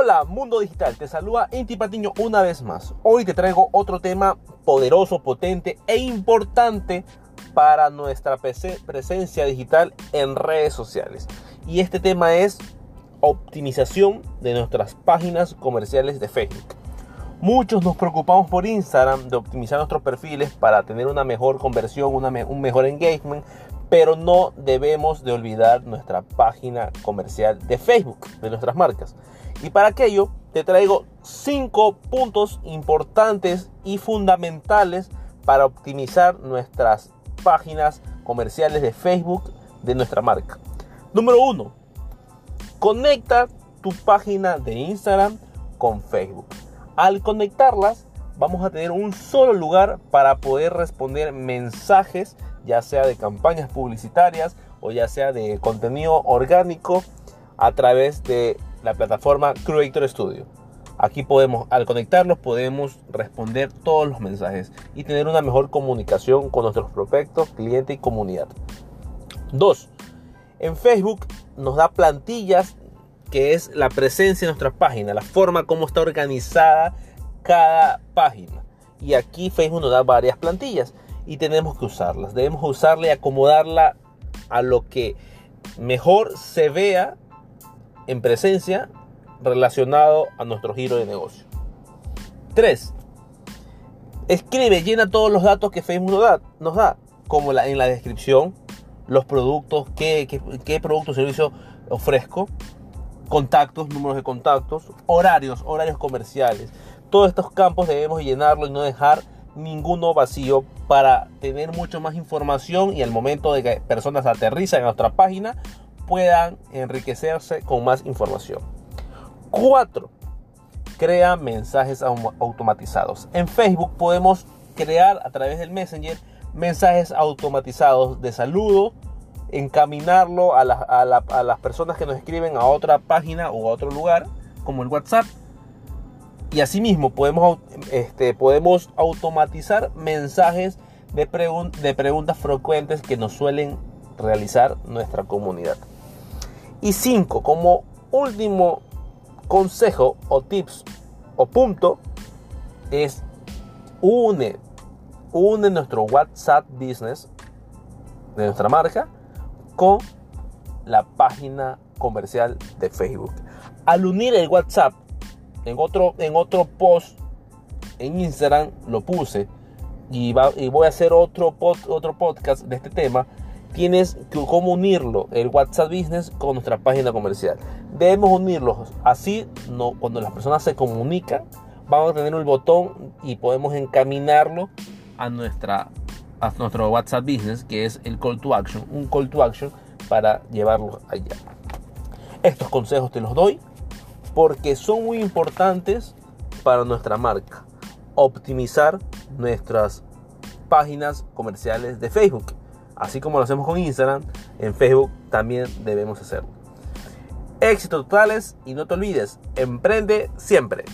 Hola mundo digital, te saluda Inti Patiño una vez más. Hoy te traigo otro tema poderoso, potente e importante para nuestra presencia digital en redes sociales. Y este tema es optimización de nuestras páginas comerciales de Facebook. Muchos nos preocupamos por Instagram de optimizar nuestros perfiles para tener una mejor conversión, un mejor engagement, pero no debemos de olvidar nuestra página comercial de Facebook, de nuestras marcas. Y para aquello te traigo cinco puntos importantes y fundamentales para optimizar nuestras páginas comerciales de Facebook de nuestra marca. Número uno, conecta tu página de Instagram con Facebook. Al conectarlas, vamos a tener un solo lugar para poder responder mensajes, ya sea de campañas publicitarias o ya sea de contenido orgánico a través de la plataforma Creator Studio. Aquí podemos, al conectarlos, podemos responder todos los mensajes y tener una mejor comunicación con nuestros prospectos, clientes y comunidad. 2. En Facebook nos da plantillas que es la presencia de nuestra página, la forma como está organizada cada página. Y aquí Facebook nos da varias plantillas y tenemos que usarlas. Debemos usarla y acomodarla a lo que mejor se vea en presencia relacionado a nuestro giro de negocio. 3. Escribe, llena todos los datos que Facebook nos da, nos da como en la descripción, los productos, qué, qué producto o servicio ofrezco, contactos, números de contactos, horarios, horarios comerciales. Todos estos campos debemos llenarlo y no dejar ninguno vacío para tener mucho más información y al momento de que personas aterrizan en nuestra página puedan enriquecerse con más información. 4. Crea mensajes automatizados. En Facebook podemos crear a través del Messenger mensajes automatizados de saludo, encaminarlo a, las personas que nos escriben a otra página o a otro lugar, como el WhatsApp. Y asimismo podemos, este, podemos automatizar mensajes de, de preguntas frecuentes que nos suelen realizar nuestra comunidad. Y 5. Como último consejo o tips o punto es une, une nuestro WhatsApp Business de nuestra marca con la página comercial de Facebook. Al unir el WhatsApp en otro, en otro post en Instagram lo puse y, voy a hacer otro, otro podcast de este tema tienes que cómo unirlo, el WhatsApp Business con nuestra página comercial. Debemos unirlos, así no, cuando las personas se comunican, vamos a tener un botón y podemos encaminarlo a, nuestra, a nuestro WhatsApp Business, que es el call to action, un call to action para llevarlo allá. Estos consejos te los doy porque son muy importantes para nuestra marca. Optimizar nuestras páginas comerciales de Facebook Así como lo hacemos con Instagram, en Facebook también debemos hacerlo. Éxitos totales y no te olvides, emprende siempre.